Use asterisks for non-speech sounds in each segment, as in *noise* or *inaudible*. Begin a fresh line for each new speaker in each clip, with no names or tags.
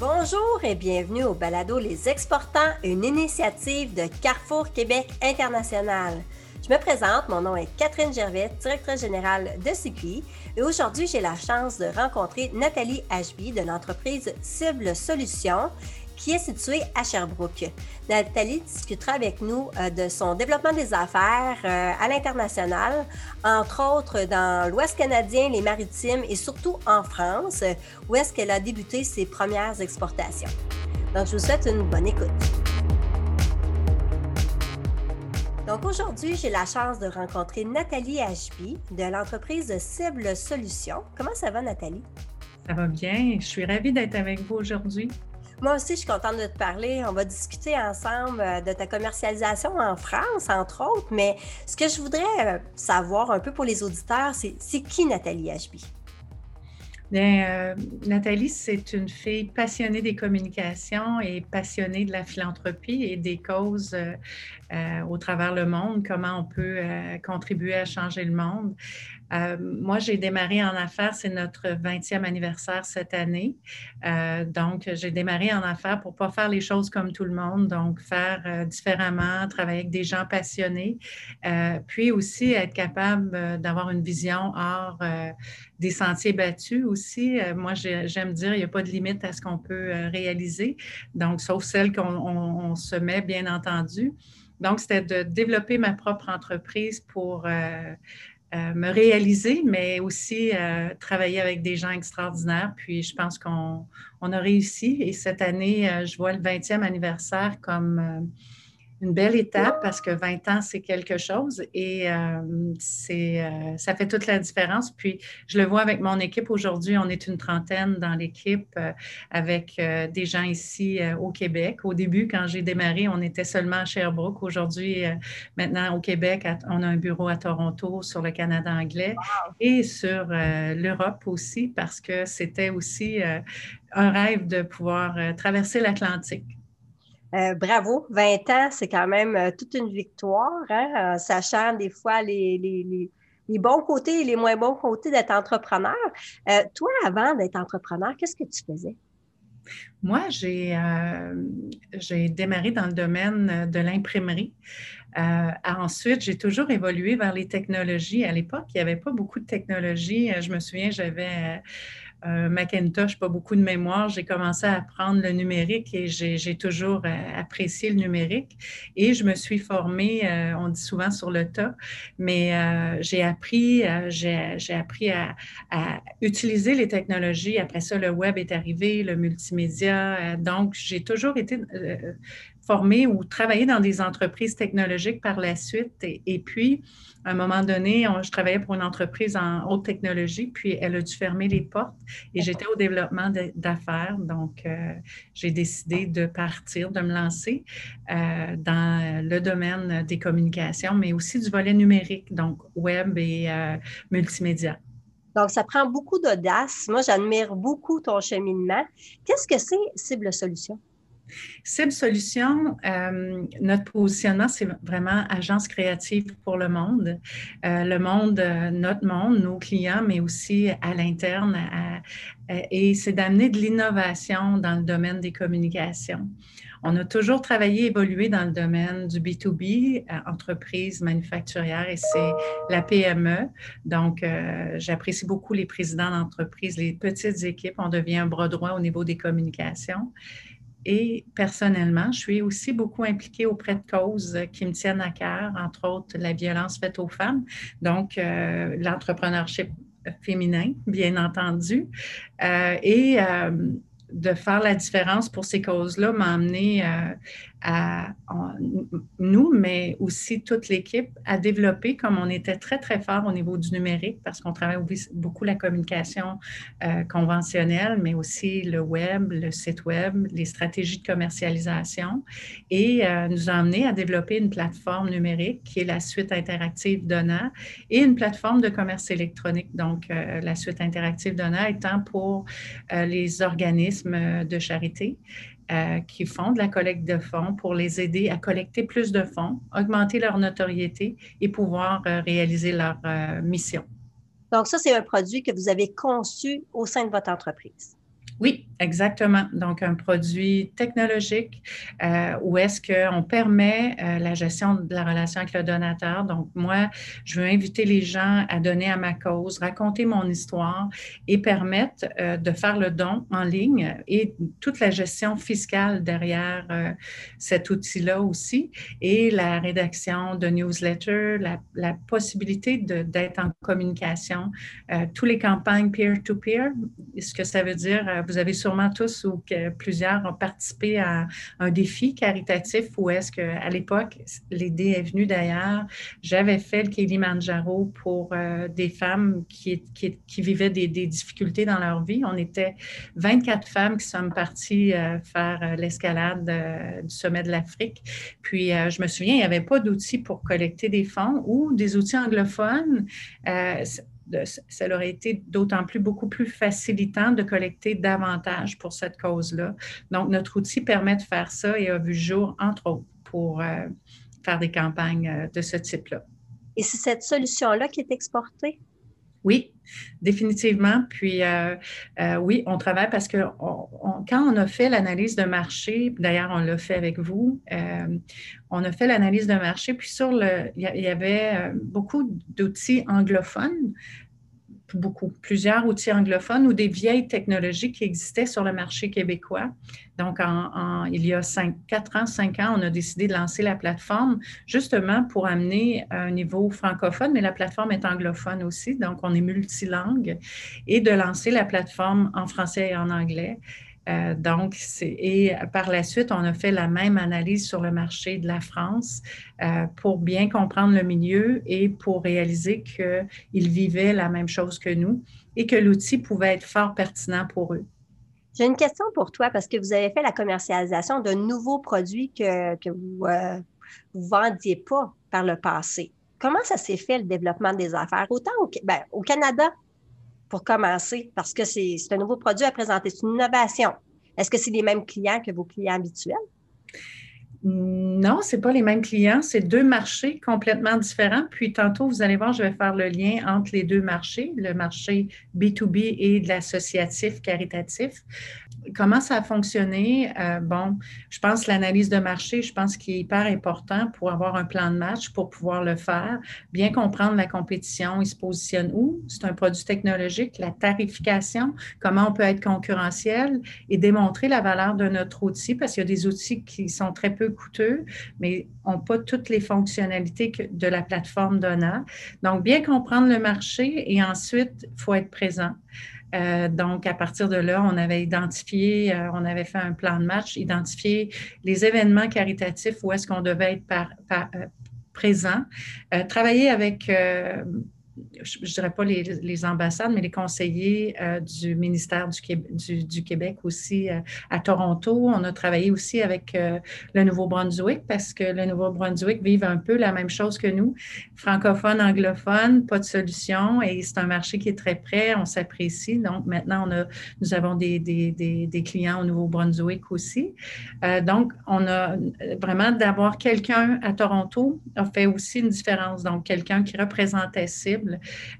Bonjour et bienvenue au balado Les Exportants, une initiative de Carrefour Québec International. Je me présente, mon nom est Catherine Gervais, directrice générale de CQI, et aujourd'hui j'ai la chance de rencontrer Nathalie Ashby de l'entreprise Cible Solutions qui est située à Sherbrooke. Nathalie discutera avec nous euh, de son développement des affaires euh, à l'international, entre autres dans l'Ouest canadien, les maritimes et surtout en France, où est-ce qu'elle a débuté ses premières exportations. Donc, je vous souhaite une bonne écoute. Donc aujourd'hui, j'ai la chance de rencontrer Nathalie Ashby de l'entreprise Cible Solutions. Comment ça va, Nathalie?
Ça va bien. Je suis ravie d'être avec vous aujourd'hui.
Moi aussi, je suis contente de te parler. On va discuter ensemble euh, de ta commercialisation en France, entre autres. Mais ce que je voudrais euh, savoir un peu pour les auditeurs, c'est qui Nathalie Ashby?
Bien, euh, Nathalie, c'est une fille passionnée des communications et passionnée de la philanthropie et des causes au travers le monde, comment on peut contribuer à changer le monde. Euh, moi, j'ai démarré en affaires, c'est notre 20e anniversaire cette année. Euh, donc, j'ai démarré en affaires pour ne pas faire les choses comme tout le monde, donc faire euh, différemment, travailler avec des gens passionnés, puis aussi être capable d'avoir une vision hors des sentiers battus aussi. moi, j'aime dire, il n'y a pas de limite à ce qu'on peut réaliser, donc sauf celle qu'on se met, bien entendu. Donc, c'était de développer ma propre entreprise pour euh, me réaliser, mais aussi euh, travailler avec des gens extraordinaires. Puis je pense qu'on a réussi. Et cette année, euh, je vois le 20e anniversaire comme une belle étape parce que 20 ans, c'est quelque chose et euh, c'est, euh, ça fait toute la différence. Puis, je le vois avec mon équipe aujourd'hui, on est une trentaine dans l'équipe euh, avec des gens ici au Québec. Au début, quand j'ai démarré, on était seulement à Sherbrooke. Aujourd'hui, maintenant, au Québec, on a un bureau à Toronto sur le Canada anglais et sur l'Europe aussi parce que c'était aussi un rêve de pouvoir traverser l'Atlantique.
Euh, bravo, 20 ans, c'est quand même euh, toute une victoire, hein, sachant des fois les, bons côtés et les moins bons côtés d'être entrepreneur. Euh, toi, avant d'être entrepreneur, qu'est-ce que tu faisais?
Moi, j'ai démarré dans le domaine de l'imprimerie. ensuite, j'ai toujours évolué vers les technologies. À l'époque, il n'y avait pas beaucoup de technologies. Je me souviens, j'avais Macintosh, pas beaucoup de mémoire. J'ai commencé à apprendre le numérique et j'ai toujours euh, apprécié le numérique. Et je me suis formée, euh, on dit souvent sur le tas, mais euh, j'ai appris, j'ai appris à, utiliser les technologies. Après ça, le web est arrivé, le multimédia. donc, j'ai toujours été formée ou travaillé dans des entreprises technologiques par la suite. Et, puis, à un moment donné, je travaillais pour une entreprise en haute technologie, puis elle a dû fermer les portes et j'étais au développement d'affaires. Donc, euh, j'ai décidé de partir, de me lancer euh, dans le domaine des communications, mais aussi du volet numérique, donc web et euh, multimédia.
Donc, ça prend beaucoup d'audace. Moi, j'admire beaucoup ton cheminement. Qu'est-ce que c'est Cible Solutions?
Cible Solutions, euh, notre positionnement, c'est vraiment agence créative pour le monde. Euh, le monde, euh, notre monde, nos clients, mais aussi à l'interne. et c'est d'amener de l'innovation dans le domaine des communications. On a toujours travaillé, évolué dans le domaine du B2B, entreprise manufacturière, et c'est la PME. Donc, j'apprécie beaucoup les présidents d'entreprise, les petites équipes. On devient un bras droit au niveau des communications. Et personnellement, je suis aussi beaucoup impliquée auprès de causes qui me tiennent à cœur, entre autres la violence faite aux femmes, donc euh, l'entrepreneurship féminin, bien entendu. Euh, et euh, de faire la différence pour ces causes-là m'a amené nous, mais aussi toute l'équipe, à développer, comme on était très, très fort au niveau du numérique, parce qu'on travaille beaucoup la communication euh, conventionnelle, mais aussi le web, le site web, les stratégies de commercialisation, et euh, nous a amené à développer une plateforme numérique qui est la suite interactive Donna et une plateforme de commerce électronique. Donc, euh, la suite interactive Donna étant pour les organismes de charité. Euh, qui font de la collecte de fonds pour les aider à collecter plus de fonds, augmenter leur notoriété et pouvoir euh, réaliser leur euh, mission.
Donc, ça, c'est un produit que vous avez conçu au sein de votre entreprise.
Oui, exactement. Donc, un produit technologique euh, où est-ce qu'on permet euh, la gestion de la relation avec le donateur. Donc, moi, je veux inviter les gens à donner à ma cause, raconter mon histoire et permettre euh, de faire le don en ligne et toute la gestion fiscale derrière cet outil-là aussi et la rédaction de newsletters, la, possibilité d'être en communication, tous les campagnes peer-to-peer, -peer, ce que ça veut dire vous avez sûrement tous ou que plusieurs ont participé à un défi caritatif où est-ce qu'à l'époque, l'idée est venue d'ailleurs, j'avais fait le Kilimanjaro pour euh, des femmes qui, qui, vivaient des, difficultés dans leur vie. On était 24 femmes qui sommes parties euh, faire euh, l'escalade du sommet de l'Afrique. Puis, je me souviens, il n'y avait pas d'outils pour collecter des fonds ou des outils anglophones euh, ça aurait été d'autant plus beaucoup plus facilitant de collecter davantage pour cette cause-là. Donc, notre outil permet de faire ça et a vu jour, entre autres, pour euh, faire des campagnes euh, de ce type-là.
Et c'est cette solution-là qui est exportée?
Oui, définitivement. Puis euh, euh, oui, on travaille parce que quand on a fait l'analyse de marché, d'ailleurs on l'a fait avec vous, euh, on a fait l'analyse de marché, puis sur le, il y avait beaucoup d'outils anglophones beaucoup, plusieurs outils anglophones ou des vieilles technologies qui existaient sur le marché québécois. Donc, en, il y a quatre ans, cinq ans, on a décidé de lancer la plateforme justement pour amener un niveau francophone, mais la plateforme est anglophone aussi, donc on est multilingue, et de lancer la plateforme en français et en anglais. Euh, donc, et par la suite, on a fait la même analyse sur le marché de la France euh, pour bien comprendre le milieu et pour réaliser qu'ils vivaient la même chose que nous et que l'outil pouvait être fort pertinent pour eux.
J'ai une question pour toi parce que vous avez fait la commercialisation d'un nouveau produit que, vous ne euh, vendiez pas par le passé. Comment ça s'est fait le développement des affaires, autant au, ben, au Canada pour commencer, parce que c'est un nouveau produit à présenter, c'est une innovation. Est-ce que c'est les mêmes clients que vos clients habituels?
Non, ce pas les mêmes clients. C'est deux marchés complètement différents. Puis tantôt, vous allez voir, je vais faire le lien entre les deux marchés, le marché B2B et de l'associatif caritatif. Comment ça a fonctionné? Euh, bon, je pense l'analyse de marché, je pense qu'il est hyper important pour avoir un plan de match, pour pouvoir le faire, bien comprendre la compétition, il se positionne où, c'est un produit technologique, la tarification, comment on peut être concurrentiel et démontrer la valeur de notre outil parce qu'il y a des outils qui sont très peu coûteux, mais n'ont pas toutes les fonctionnalités de la plateforme Donna. Donc, bien comprendre le marché et ensuite, il faut être présent. Euh, donc, à partir de là, on avait identifié, euh, on avait fait un plan de match, identifié les événements caritatifs où est-ce qu'on devait être euh, présent, travailler avec je ne dirais pas les, ambassades, mais les conseillers euh, du ministère du, Québec aussi euh, à Toronto. On a travaillé aussi avec euh, le Nouveau-Brunswick parce que le Nouveau-Brunswick vit un peu la même chose que nous, francophone, anglophone, pas de solution et c'est un marché qui est très prêt, on s'apprécie. Donc maintenant, on a, nous avons des, clients au Nouveau-Brunswick aussi. Donc, on a vraiment d'avoir quelqu'un à Toronto a fait aussi une différence. Donc, quelqu'un qui représentait cible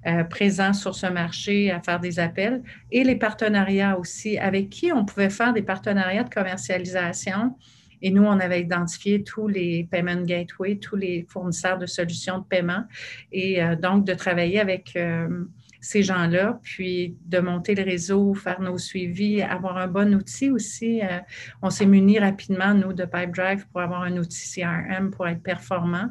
euh, présents sur ce marché à faire des appels et les partenariats aussi, avec qui on pouvait faire des partenariats de commercialisation. Et nous, on avait identifié tous les payment gateways, tous les fournisseurs de solutions de paiement et euh, donc de travailler avec euh, ces gens-là, puis de monter le réseau, faire nos suivis, avoir un bon outil aussi. Euh, on s'est muni rapidement, nous, de Pipedrive pour avoir un outil CRM pour être performant,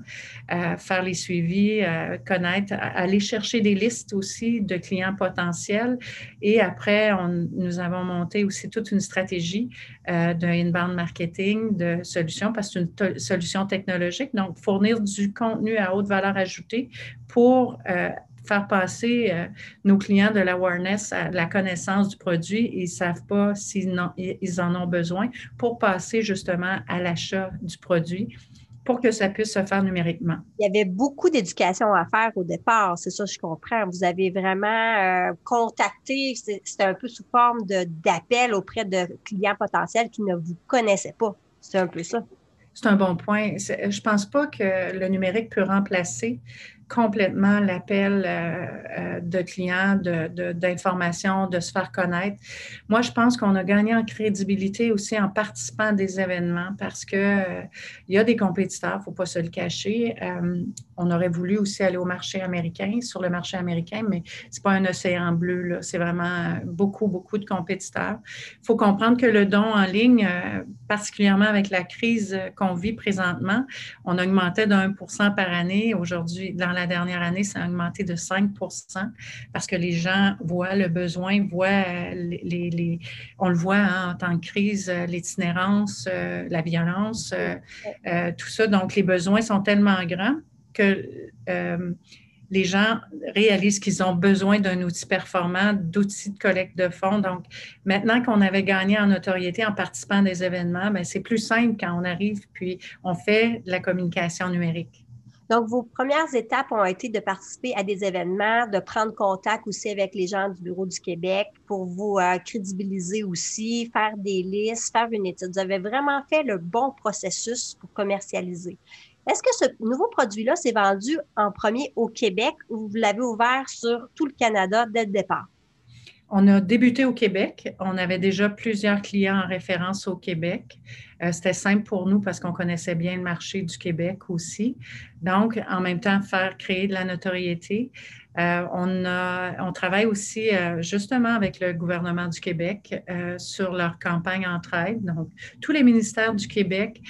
euh, faire les suivis, euh, connaître, aller chercher des listes aussi de clients potentiels. Et après, nous avons monté aussi toute une stratégie d'un inbound marketing de solutions parce que c'est une solution technologique. Donc, fournir du contenu à haute valeur ajoutée pour faire passer euh, nos clients de l'awareness à la connaissance du produit. Ils ne savent pas s'ils ils en ont besoin pour passer justement à l'achat du produit pour que ça puisse se faire numériquement.
Il y avait beaucoup d'éducation à faire au départ, c'est ça, je comprends. Vous avez vraiment euh, contacté, c'était un peu sous forme d'appel auprès de clients potentiels qui ne vous connaissaient pas. C'est un peu ça.
C'est un bon point. Je ne pense pas que le numérique peut remplacer complètement l'appel euh, euh, de clients, d'informations, de, de, se faire connaître. Moi, je pense qu'on a gagné en crédibilité aussi en participant à des événements parce que euh, y a des compétiteurs, il ne faut pas se le cacher. on aurait voulu aussi aller au marché américain, sur le marché américain, mais ce n'est pas un océan bleu, c'est vraiment beaucoup, beaucoup de compétiteurs. Il faut comprendre que le don en ligne, particulièrement avec la crise qu'on vit présentement, on augmentait de 1% par année. Aujourd'hui, la dernière année, ça a augmenté de 5% parce que les gens voient le besoin, voient euh, les, on le voit hein, en temps de crise, euh, l'itinérance, euh, la violence, tout ça. Donc, les besoins sont tellement grands que les gens réalisent qu'ils ont besoin d'un outil performant, d'outils de collecte de fonds. Donc, maintenant qu'on avait gagné en notoriété en participant à des événements, ben, c'est plus simple quand on arrive, puis on fait de la communication numérique.
Donc, vos premières étapes ont été de participer à des événements, de prendre contact aussi avec les gens du Bureau du Québec pour vous euh, crédibiliser aussi, faire des listes, faire une étude. Vous avez vraiment fait le bon processus pour commercialiser. Est-ce que ce nouveau produit-là s'est vendu en premier au Québec ou vous l'avez ouvert sur tout le Canada dès le départ?
On a débuté au Québec. On avait déjà plusieurs clients en référence au Québec. Euh, c'était simple pour nous parce qu'on connaissait bien le marché du Québec aussi. Donc, en même temps, faire créer de la notoriété. Euh, on, travaille aussi euh, justement avec le gouvernement du Québec sur leur campagne Entraide. Donc, tous les ministères du Québec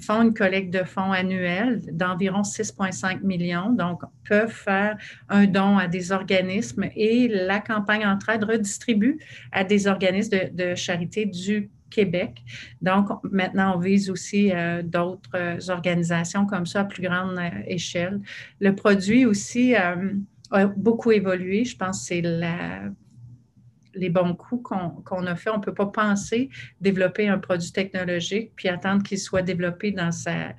font une collecte de fonds annuelle d'environ 6,5 millions. Donc, peuvent faire un don à des organismes et la campagne Entraide redistribue à des organismes de, de charité du Québec. Donc, maintenant, on vise aussi euh, d'autres euh, organisations comme ça à plus grande euh, échelle. Le produit aussi a beaucoup évolué. Je pense que c'est les bons coups qu'on a fait. On ne peut pas penser développer un produit technologique puis attendre qu'il soit développé dans sa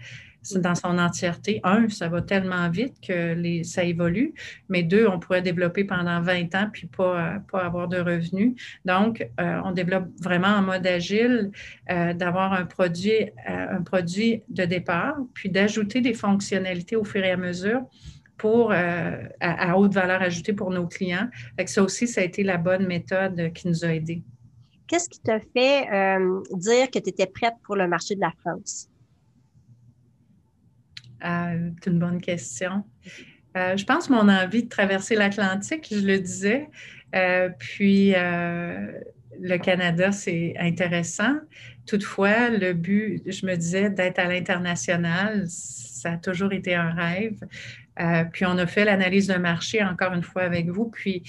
dans son entièreté. Un, ça va tellement vite que les, ça évolue, mais deux, on pourrait développer pendant 20 ans puis pas, euh, pas avoir de revenus. Donc, euh, on développe vraiment en mode agile euh, d'avoir un produit, un produit de départ, puis d'ajouter des fonctionnalités au fur et à mesure pour, à, haute valeur ajoutée pour nos clients. Fait ça aussi, ça a été la bonne méthode qui nous a aidés.
Qu'est-ce qui t'a fait dire que tu étais prête pour le marché de la France?
Euh, c'est une bonne question. Euh, je pense mon envie de traverser l'Atlantique, je le disais. Euh, puis le Canada, c'est intéressant. Toutefois, le but, je me disais, d'être à l'international, ça a toujours été un rêve. puis on a fait l'analyse de marché encore une fois avec vous. Puis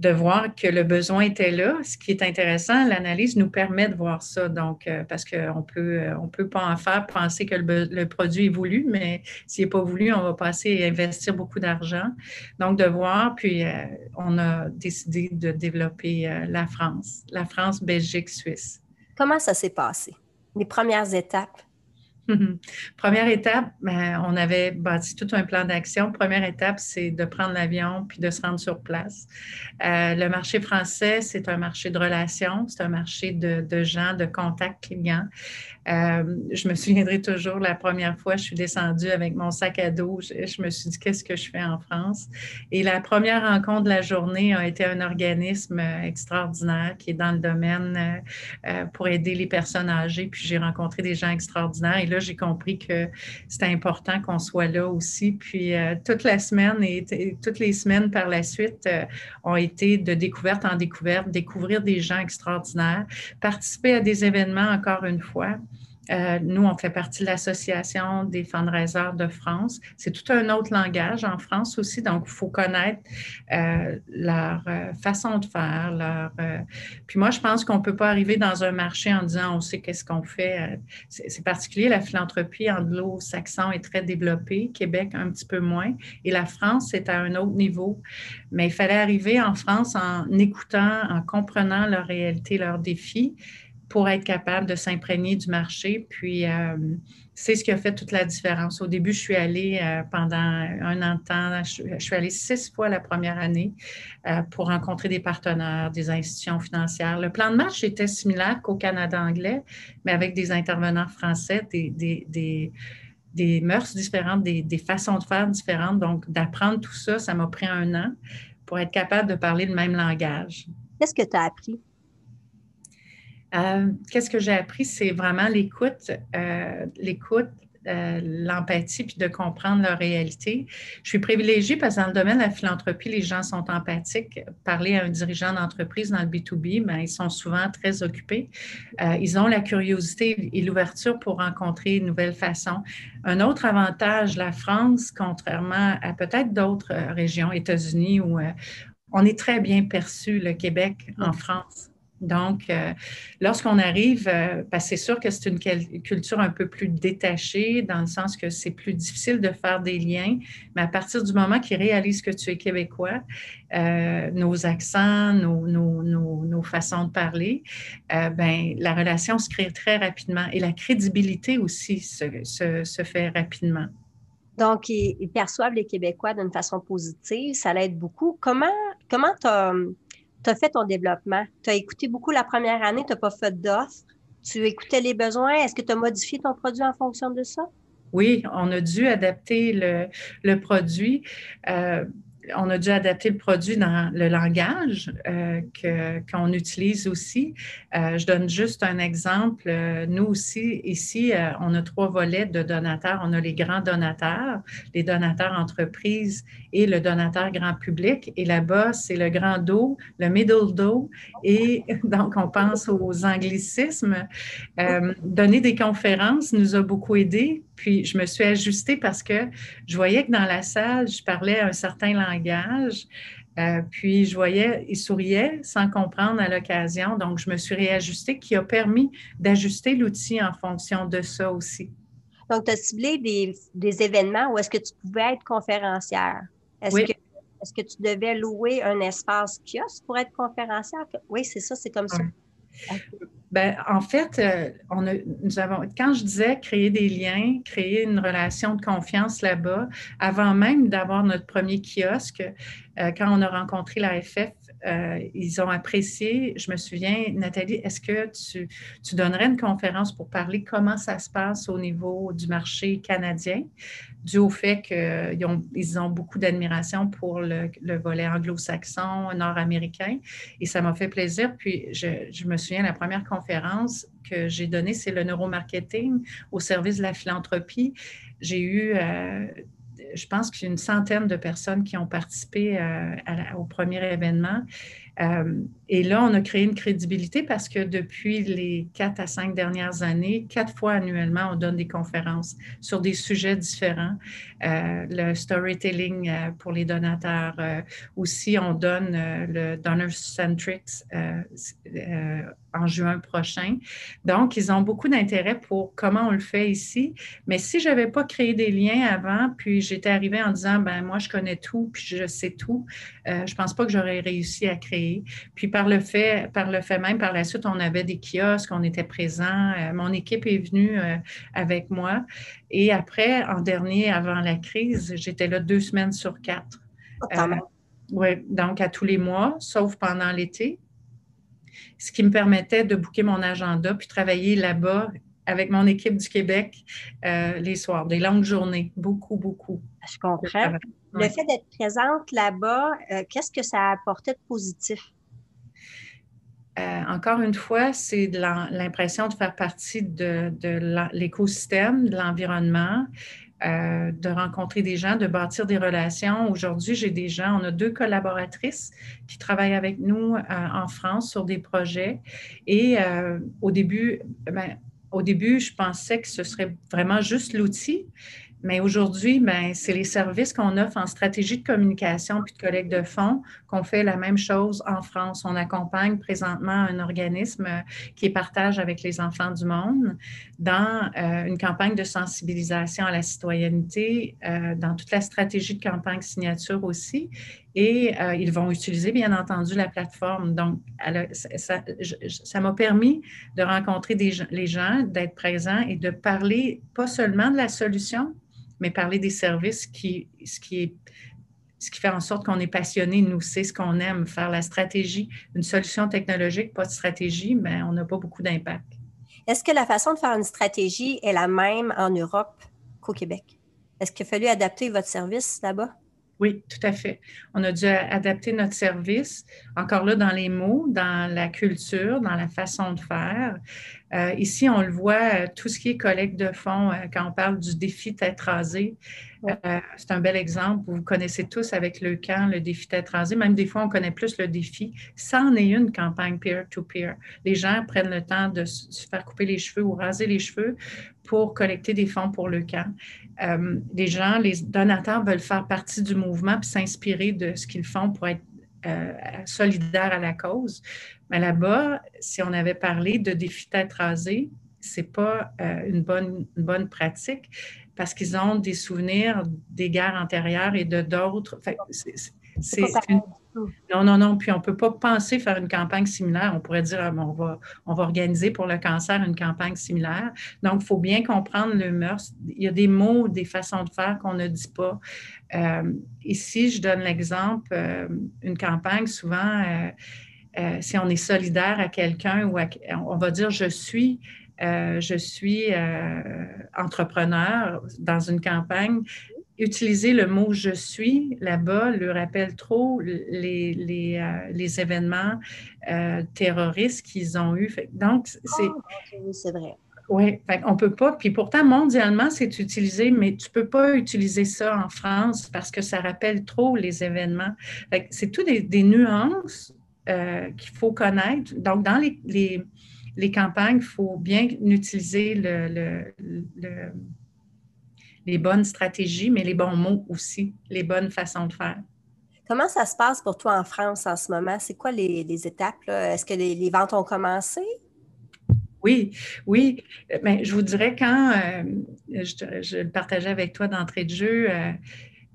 de voir que le besoin était là. Ce qui est intéressant, l'analyse nous permet de voir ça. Donc, euh, parce qu'on peut, euh, on peut pas en faire penser que le, produit est voulu, mais s'il n'est pas voulu, on va passer et investir beaucoup d'argent. Donc, de voir, puis euh, on a décidé de développer la France, la France, Belgique, Suisse.
Comment ça s'est passé? Les premières étapes?
Première étape, ben, on avait bâti tout un plan d'action. Première étape, c'est de prendre l'avion puis de se rendre sur place. Euh, le marché français, c'est un marché de relations, c'est un marché de gens, de contacts clients. Euh, je me souviendrai toujours la première fois, je suis descendue avec mon sac à dos. Je, me suis dit, qu'est-ce que je fais en France? Et la première rencontre de la journée a été un organisme euh, extraordinaire qui est dans le domaine euh, pour aider les personnes âgées. Puis j'ai rencontré des gens extraordinaires. Et là, j'ai compris que c'était important qu'on soit là aussi. Puis toute la semaine et, toutes les semaines par la suite ont été de découverte en découverte, découvrir des gens extraordinaires, participer à des événements encore une fois. Euh, nous, on fait partie de l'Association des fundraisers de France. C'est tout un autre langage en France aussi, donc il faut connaître euh, leur euh, façon de faire. Puis moi, je pense qu'on ne peut pas arriver dans un marché en disant on sait qu'est-ce qu'on fait. C'est particulier, la philanthropie anglo-saxon est très développée, Québec un petit peu moins, et la France, c'est à un autre niveau. Mais il fallait arriver en France en écoutant, en comprenant leur réalité, leurs défis pour être capable de s'imprégner du marché. Puis, euh, c'est ce qui a fait toute la différence. Au début, je suis allée euh, pendant un an de temps, je, suis allée six fois la première année euh, pour rencontrer des partenaires, des institutions financières. Le plan de marche était similaire qu'au Canada anglais, mais avec des intervenants français, des, des, des, mœurs différentes, des, des, façons de faire différentes. Donc, d'apprendre tout ça, ça m'a pris un an pour être capable de parler le même langage.
Qu'est-ce que tu as appris?
Euh, qu'est-ce que j'ai appris? C'est vraiment l'écoute, euh, l'écoute, euh, l'empathie, puis de comprendre leur réalité. Je suis privilégiée parce que dans le domaine de la philanthropie, les gens sont empathiques. Parler à un dirigeant d'entreprise dans le B2B, ben, ils sont souvent très occupés. ils ont la curiosité et l'ouverture pour rencontrer une nouvelle façon. Un autre avantage, la France, contrairement à peut-être d'autres régions, États-Unis, où on est très bien perçu, le Québec en France. Donc, euh, lorsqu'on arrive, euh, ben, c'est sûr que c'est une culture un peu plus détachée, dans le sens que c'est plus difficile de faire des liens, mais à partir du moment qu'ils réalisent que tu es québécois, euh, nos accents, nos, façons de parler, ben, la relation se crée très rapidement et la crédibilité aussi se, fait rapidement.
Donc, ils, perçoivent les Québécois d'une façon positive, ça l'aide beaucoup. Comment comment tu tu as fait ton développement. Tu as écouté beaucoup la première année, tu n'as pas fait d'offres. Tu écoutais les besoins. Est-ce que tu as modifié ton produit en fonction de ça?
Oui, on a dû adapter le, produit. Euh, on a dû adapter le produit dans le langage euh, qu'on utilise aussi. Euh, je donne juste un exemple. Euh, nous aussi, ici, on a trois volets de donateurs. On a les grands donateurs, les donateurs entreprises et le donateur grand public. Et là-bas, c'est le grand dos, le middle do. Et *laughs* donc, on pense aux anglicismes. donner des conférences nous a beaucoup aidé puis je me suis ajustée parce que je voyais que dans la salle, je parlais un certain langage. Euh, puis je voyais, il souriait sans comprendre à l'occasion. Donc, je me suis réajustée, qui a permis d'ajuster l'outil en fonction de ça aussi.
Donc, tu as ciblé des, événements où est-ce que tu pouvais être conférencière? Est-ce que est-ce que tu devais louer un espace kiosque pour être conférencière? Oui, c'est ça, c'est comme ça.
Ben, en fait, euh, on a, quand je disais créer des liens, créer une relation de confiance là-bas, avant même d'avoir notre premier kiosque, euh, quand on a rencontré la FF, euh, ils ont apprécié. Je me souviens, Nathalie, est-ce que tu, tu, donnerais une conférence pour parler comment ça se passe au niveau du marché canadien, dû au fait qu'ils ont, ils ont beaucoup d'admiration pour le, le volet anglo-saxon, nord-américain, et ça m'a fait plaisir. Puis, je, je, me souviens, la première conférence que j'ai donnée, c'est le neuromarketing au service de la philanthropie. J'ai eu... Euh, je pense qu'il centaine de personnes qui ont participé euh, au premier événement. Euh, et là, on a créé une crédibilité parce que depuis les quatre à cinq dernières années, quatre fois annuellement, on donne des conférences sur des sujets différents. Euh, le storytelling pour les donateurs. aussi, on donne le Donor Centrics en juin prochain. Donc, ils ont beaucoup d'intérêt pour comment on le fait ici. Mais si je n'avais pas créé des liens avant, puis j'étais arrivée en disant, ben moi, je connais tout, puis je sais tout, euh, je ne pense pas que j'aurais réussi à créer. Puis par le fait, par le fait même, par la suite, on avait des kiosques, on était présents. Euh, mon équipe est venue euh, avec moi. Et après, en dernier, avant la crise, j'étais là deux semaines sur quatre.
Oh,
oui, donc à tous les mois, sauf pendant l'été ce qui me permettait de booker mon agenda puis travailler là-bas avec mon équipe du Québec euh, les soirs, des longues journées, beaucoup, beaucoup.
Je comprends. Le fait d'être présente là-bas, euh, qu'est-ce que ça a apporté de positif?
Euh, encore une fois, c'est l'impression de faire partie de, de l'écosystème, de l'environnement, euh, de rencontrer des gens, de bâtir des relations. Aujourd'hui, j'ai des gens, on a deux collaboratrices qui travaillent avec nous euh, en France sur des projets. Et au début, ben, au début, je pensais que ce serait vraiment juste l'outil, mais aujourd'hui, ben, c'est les services qu'on offre en stratégie de communication puis de collecte de fonds qu'on fait la même chose en France. On accompagne présentement un organisme euh, qui partage avec les enfants du monde dans euh, une campagne de sensibilisation à la citoyenneté, euh, dans toute la stratégie de campagne signature aussi. et ils vont utiliser, bien entendu, la plateforme. Donc, ça m'a permis de rencontrer les gens, d'être présent et de parler pas seulement de la solution, mais parler des services qui, ce qui est ce qui fait en sorte qu'on est passionné, nous, c'est ce qu'on aime, faire la stratégie. Une solution technologique, pas de stratégie, mais on n'a pas beaucoup d'impact.
Est-ce que la façon de faire une stratégie est la même en Europe qu'au Québec? Est-ce qu'il a fallu adapter votre service là-bas?
Oui, tout à fait. On a dû adapter notre service, encore là, dans les mots, dans la culture, dans la façon de faire. Euh, ici, on le voit, euh, tout ce qui est collecte de fonds, euh, quand on parle du défi tête rasée, c'est un bel exemple. Vous connaissez tous avec le camp le défi tête rasée. Même des fois, on connaît plus le défi. Ça en est une campagne peer-to-peer. Les gens prennent le temps de se faire couper les cheveux ou raser les cheveux pour collecter des fonds pour le camp. les gens, les donateurs veulent faire partie du mouvement puis s'inspirer de ce qu'ils font pour être euh, solidaires à la cause. Mais là-bas, si on avait parlé de défi tête rasée, ce n'est pas euh, une, bonne, bonne pratique parce qu'ils ont des souvenirs des guerres antérieures et de d'autres. c'est non, non, non. Puis on ne peut pas penser faire une campagne similaire. On pourrait dire, ah, on, va, on va organiser pour le cancer une campagne similaire. Donc, il faut bien comprendre le mœurs. Il y a des mots, des façons de faire qu'on ne dit pas. Euh, ici, je donne l'exemple, euh, une campagne, souvent, euh, si on est solidaire à quelqu'un ou on va dire, je suis je suis entrepreneur dans une campagne utiliser le mot je suis là-bas le rappelle trop les, événements terroristes qu'ils ont eus. Donc, c'est.
Oh, c'est vrai.
Oui, on ne peut pas. Puis pourtant, mondialement, c'est utilisé, mais tu ne peux pas utiliser ça en France parce que ça rappelle trop les événements. C'est tout des, nuances euh, qu'il faut connaître. Donc, dans les, campagnes, il faut bien utiliser le, le, le les bonnes stratégies, mais les bons mots aussi, les bonnes façons de faire.
Comment ça se passe pour toi en France en ce moment? C'est quoi les, étapes? Est-ce que les, ventes ont commencé?
Oui, oui. Je vous dirais quand euh, je, le partageais avec toi d'entrée de jeu, euh,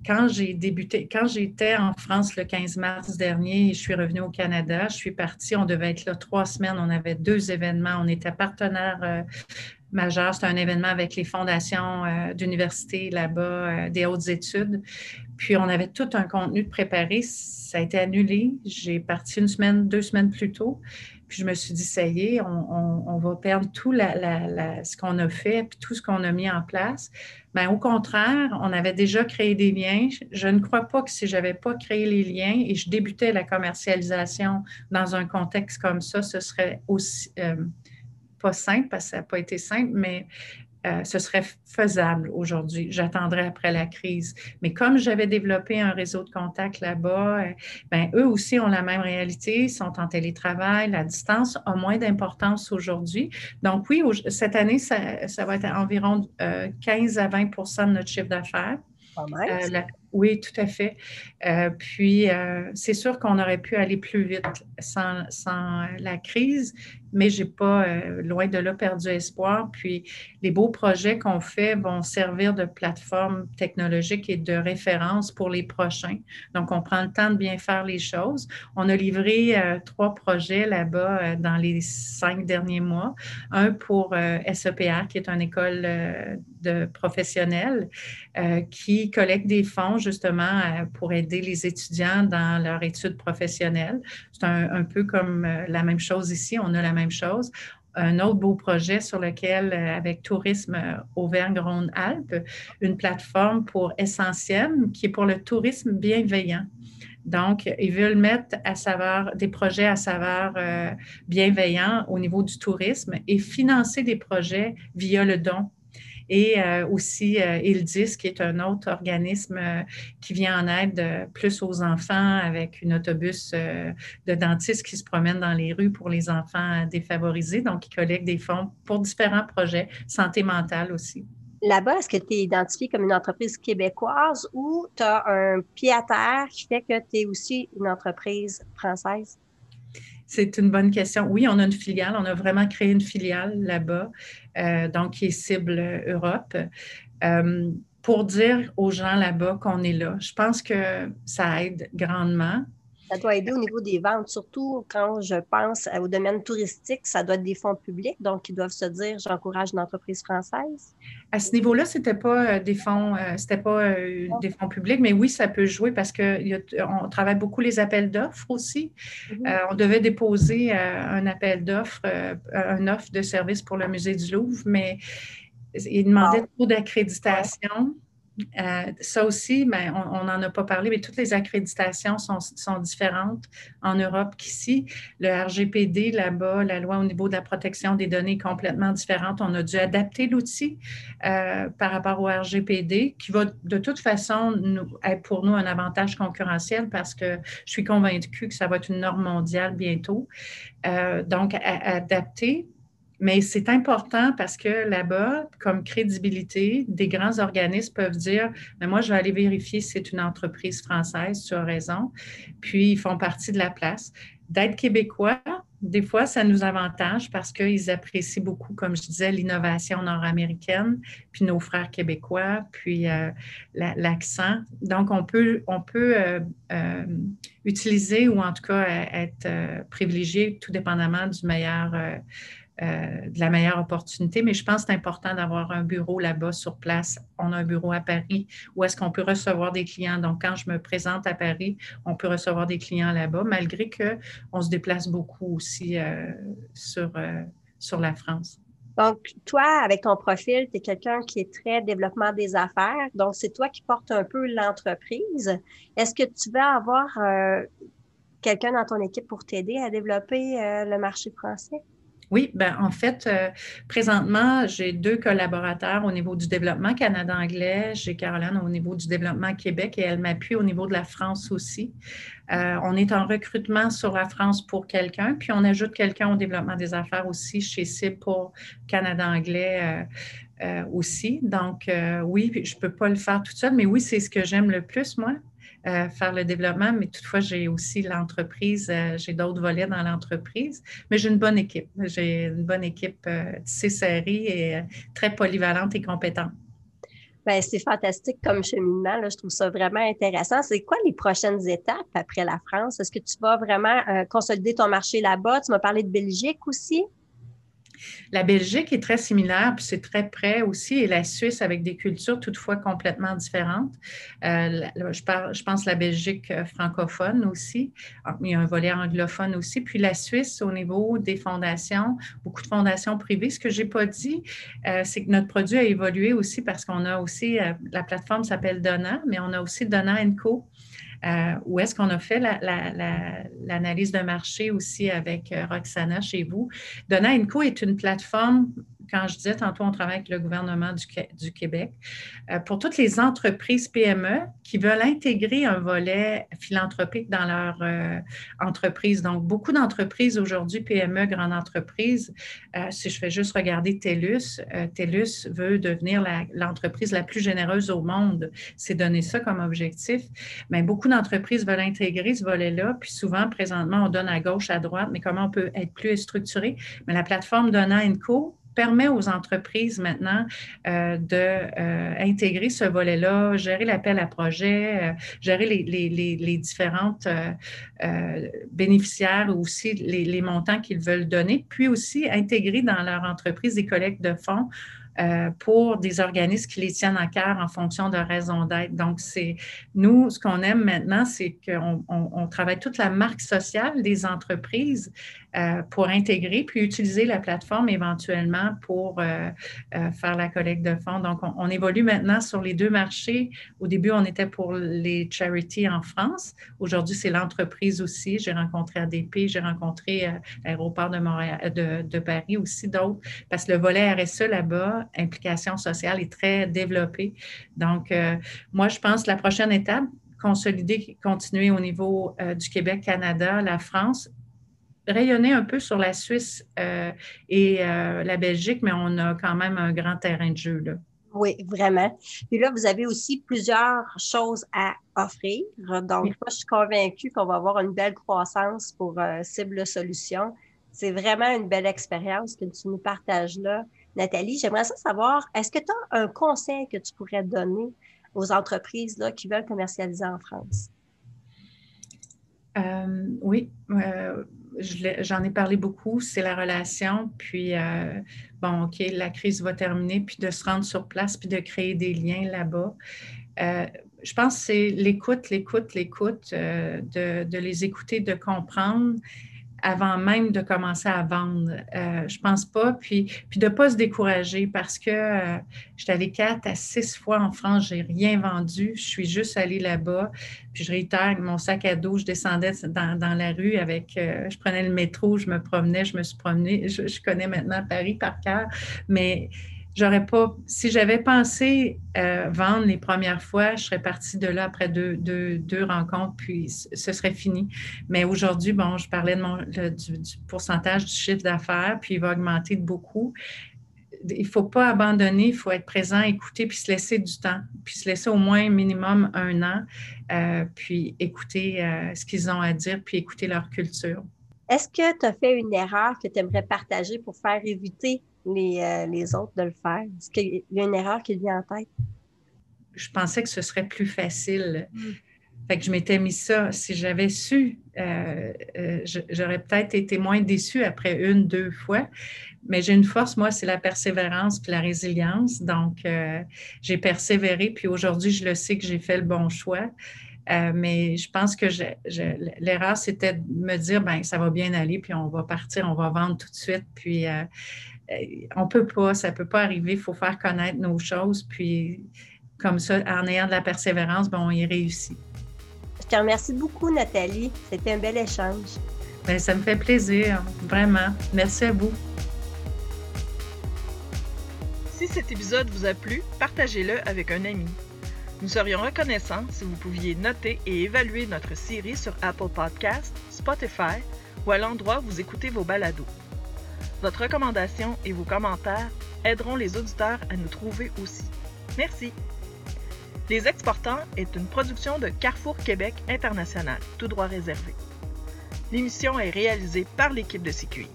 quand j'ai débuté, quand j'étais en France le 15 mars dernier, je suis revenue au Canada, je suis partie, on devait être là trois semaines, on avait deux événements, on était partenaire euh, majeur. C'est un événement avec les fondations euh, d'université là-bas, des hautes études. Puis on avait tout un contenu de préparé. Ça a été annulé. J'ai parti une semaine, deux semaines plus tôt. Puis je me suis dit, ça y est, on, va perdre tout ce qu'on a fait, puis tout ce qu'on a mis en place. Bien, au contraire, on avait déjà créé des liens. Je ne crois pas que si je n'avais pas créé les liens et je débutais la commercialisation dans un contexte comme ça, ce serait aussi, euh, pas simple parce que ça n'a pas été simple, mais euh, ce serait faisable aujourd'hui. J'attendrai après la crise. Mais comme j'avais développé un réseau de contacts là-bas, euh, ben, eux aussi ont la même réalité, sont en télétravail, la distance a moins d'importance aujourd'hui. Donc oui, cette année, ça, ça va être environ 15 euh, à 20% de notre chiffre d'affaires. Oui, tout à fait. Euh, puis, euh, c'est sûr qu'on aurait pu aller plus vite sans, la crise, mais je n'ai pas, euh, loin de là, perdu espoir. Puis, les beaux projets qu'on fait vont servir de plateforme technologique et de référence pour les prochains. Donc, on prend le temps de bien faire les choses. On a livré trois projets là-bas dans les cinq derniers mois. Un pour SEPA, qui est une école de professionnels qui collecte des fonds justement euh, pour aider les étudiants dans leur études professionnelles. C'est un, peu comme euh, la même chose ici, on a la même chose un autre beau projet sur lequel, euh, avec Tourisme Auvergne-Rhône-Alpes, une plateforme pour Essentiel qui est pour le tourisme bienveillant. Donc, ils veulent mettre à saveur des projets à saveur bienveillant au niveau du tourisme et financer des projets via le don et euh, aussi euh, ILDIS, qui est un autre organisme euh, qui vient en aide plus aux enfants avec un autobus de dentistes qui se promène dans les rues pour les enfants défavorisés. Donc, ils collectent des fonds pour différents projets, santé mentale aussi.
Là-bas, est-ce que tu es identifié comme une entreprise québécoise ou tu as un pied à terre qui fait que tu es aussi une entreprise française?
C'est une bonne question. Oui, on a une filiale. On a vraiment créé une filiale là-bas, euh, donc qui est cible Europe. Euh, pour dire aux gens là-bas qu'on est là. Je pense que ça aide grandement.
Ça doit aider au niveau des ventes, surtout quand je pense au domaine touristique, ça doit être des fonds publics, donc ils doivent se dire j'encourage une entreprise française.
À ce niveau-là, c'était pas euh, des fonds, euh, c'était pas euh, des fonds publics, mais oui, ça peut jouer parce qu'on travaille beaucoup les appels d'offres aussi. Mm-hmm. on devait déposer un appel d'offres, un offre de service pour le musée du Louvre, mais il demandait trop d'accréditation. Euh, ça aussi, ben, on n'en a pas parlé, mais toutes les accréditations sont, différentes en Europe qu'ici. Le RGPD, là-bas, la loi au niveau de la protection des données est complètement différente. On a dû adapter l'outil euh, par rapport au RGPD, qui va de toute façon nous, être pour nous un avantage concurrentiel parce que je suis convaincue que ça va être une norme mondiale bientôt. Euh, donc, adapter mais c'est important parce que là-bas, comme crédibilité, des grands organismes peuvent dire Mais moi, je vais aller vérifier si c'est une entreprise française, tu as raison. Puis, ils font partie de la place. D'être québécois, des fois, ça nous avantage parce qu'ils apprécient beaucoup, comme je disais, l'innovation nord-américaine, puis nos frères québécois, puis euh, l'accent. Donc, on peut, on peut euh, euh, utiliser ou en tout cas être privilégié tout dépendamment du meilleur euh, de la meilleure opportunité, mais je pense que c'est important d'avoir un bureau là-bas sur place. On a un bureau à Paris où est-ce qu'on peut recevoir des clients. Donc, quand je me présente à Paris, on peut recevoir des clients là-bas, malgré qu'on se déplace beaucoup aussi euh, sur, euh, sur la France.
Donc, toi, avec ton profil, tu es quelqu'un qui est très développement des affaires. Donc, c'est toi qui portes un peu l'entreprise. Est-ce que tu vas avoir quelqu'un dans ton équipe pour t'aider à développer le marché français?
Oui, ben en fait, euh, présentement, j'ai deux collaborateurs au niveau du développement Canada-Anglais. J'ai Caroline au niveau du développement Québec et elle m'appuie au niveau de la France aussi. Euh, on est en recrutement sur la France pour quelqu'un, puis on ajoute quelqu'un au développement des affaires aussi chez CIB pour Canada-Anglais. Euh, aussi. Donc, oui, je ne peux pas le faire toute seule, mais oui, c'est ce que j'aime le plus, moi, euh, faire le développement, mais toutefois, j'ai aussi l'entreprise, euh, j'ai d'autres volets dans l'entreprise, mais j'ai une bonne équipe. J'ai une bonne équipe euh, tissée serrée et très polyvalente et compétente.
Bien, c'est fantastique comme cheminement. Je trouve ça vraiment intéressant. C'est quoi les prochaines étapes après la France? Est-ce que tu vas vraiment consolider ton marché là-bas? Tu m'as parlé de Belgique aussi.
La Belgique est très similaire, puis c'est très près aussi, et la Suisse avec des cultures toutefois complètement différentes. Euh, je, parle, je la Belgique euh, francophone aussi, ah, il y a un volet anglophone aussi, puis la Suisse au niveau des fondations, beaucoup de fondations privées. Ce que je n'ai pas dit, euh, c'est que notre produit a évolué aussi parce qu'on a aussi, la plateforme s'appelle Donna, mais on a aussi Donna Co euh, où est-ce qu'on a fait l'analyse de marché aussi avec euh, Roxana chez vous? Donna Co est une plateforme quand je disais tantôt, on travaille avec le gouvernement du, Québec, euh, pour toutes les entreprises PME qui veulent intégrer un volet philanthropique dans leur euh, entreprise. Donc, beaucoup d'entreprises aujourd'hui, PME, grandes entreprises, euh, si je fais juste regarder TELUS, TELUS veut devenir l'entreprise la, plus généreuse au monde. C'est donner ça comme objectif. Mais beaucoup d'entreprises veulent intégrer ce volet-là. Puis souvent, présentement, on donne à gauche, à droite, mais comment on peut être plus structuré? Mais la plateforme Donna Co permet aux entreprises maintenant euh, d'intégrer euh, ce volet-là, gérer l'appel à projet, euh, gérer les, les, les, différentes euh, bénéficiaires ou aussi les, les montants qu'ils veulent donner, puis aussi intégrer dans leur entreprise des collectes de fonds euh, pour des organismes qui les tiennent à cœur en fonction de raison d'être. Donc, c'est nous, ce qu'on aime maintenant, c'est qu'on on, travaille toute la marque sociale des entreprises euh, pour intégrer, puis utiliser la plateforme éventuellement pour euh, faire la collecte de fonds. Donc, on, évolue maintenant sur les deux marchés. Au début, on était pour les charities en France. Aujourd'hui, c'est l'entreprise aussi. J'ai rencontré ADP, j'ai rencontré l'aéroport de, de Paris aussi, d'autres, parce que le volet RSE là-bas, implication sociale est très développée. Donc, euh, moi, je pense que la prochaine étape, consolider, continuer au niveau euh, du Québec, Canada, la France, rayonner un peu sur la Suisse euh, et la Belgique, mais on a quand même un grand terrain de jeu là.
Oui, vraiment. Puis là, vous avez aussi plusieurs choses à offrir. Donc, moi, je suis convaincue qu'on va avoir une belle croissance pour Cible Solutions. C'est vraiment une belle expérience que tu nous partages là Nathalie, j'aimerais savoir, est-ce que tu as un conseil que tu pourrais donner aux entreprises là, qui veulent commercialiser en France?
Euh, oui, euh, j'en ai parlé beaucoup, c'est la relation, puis euh, bon, OK, la crise va terminer, puis de se rendre sur place, puis de créer des liens là-bas. je pense que c'est l'écoute, l'écoute, l'écoute, de, les écouter, de comprendre avant même de commencer à vendre. Euh, je pense pas. Puis, puis de ne pas se décourager parce que euh, j'étais allée quatre à six fois en France, j'ai rien vendu. Je suis juste allée là-bas. Puis je réitère mon sac à dos, je descendais dans, la rue avec, euh, je prenais le métro, je me promenais, je me suis promenée. Je connais maintenant Paris par cœur, mais j'aurais pas, si j'avais pensé euh, vendre les premières fois, je serais partie de là après deux, deux, rencontres, puis ce serait fini. Mais aujourd'hui, bon, je parlais de mon, du, pourcentage du chiffre d'affaires, puis il va augmenter de beaucoup. Il ne faut pas abandonner, il faut être présent, écouter, puis se laisser du temps, puis se laisser au moins minimum un an, euh, puis écouter euh, ce qu'ils ont à dire, puis écouter leur culture.
Est-ce que tu as fait une erreur que tu aimerais partager pour faire éviter euh, les, autres de le faire? Est-ce qu'il y a une erreur qui vient en tête?
Je pensais que ce serait plus facile. Hmm. Fait que je m'étais mis ça. Si j'avais su, euh, euh, j'aurais peut-être été moins déçue après une, deux fois. Mais j'ai une force, moi, c'est la persévérance puis la résilience. Donc, j'ai persévéré. Puis aujourd'hui, je le sais que j'ai fait le bon choix. mais je pense que l'erreur, c'était de me dire, ben ça va bien aller, puis on va partir, on va vendre tout de suite. Puis on peut pas, ça peut pas arriver. Il faut faire connaître nos choses. Puis, comme ça, en ayant de la persévérance, ben, on y réussit.
Je te remercie beaucoup, Nathalie. C'était un bel échange.
Bien, ça me fait plaisir, vraiment. Merci à vous.
Si cet épisode vous a plu, partagez-le avec un ami. Nous serions reconnaissants si vous pouviez noter et évaluer notre série sur Apple Podcasts, Spotify ou à l'endroit où vous écoutez vos balados. Votre recommandation et vos commentaires aideront les auditeurs à nous trouver aussi. Merci. Les Exportants est une production de Carrefour Québec International, tout droit réservé. L'émission est réalisée par l'équipe de CQI.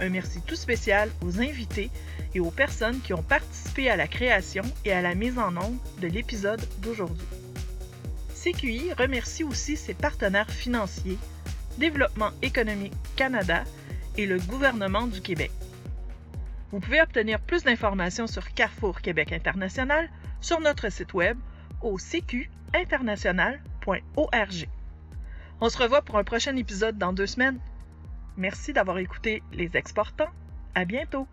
Un merci tout spécial aux invités et aux personnes qui ont participé à la création et à la mise en œuvre de l'épisode d'aujourd'hui. CQI remercie aussi ses partenaires financiers, Développement économique Canada et le gouvernement du Québec. Vous pouvez obtenir plus d'informations sur Carrefour Québec International sur notre site web au cqinternational.org. On se revoit pour un prochain épisode dans deux semaines. Merci d'avoir écouté Les Exportants. À bientôt!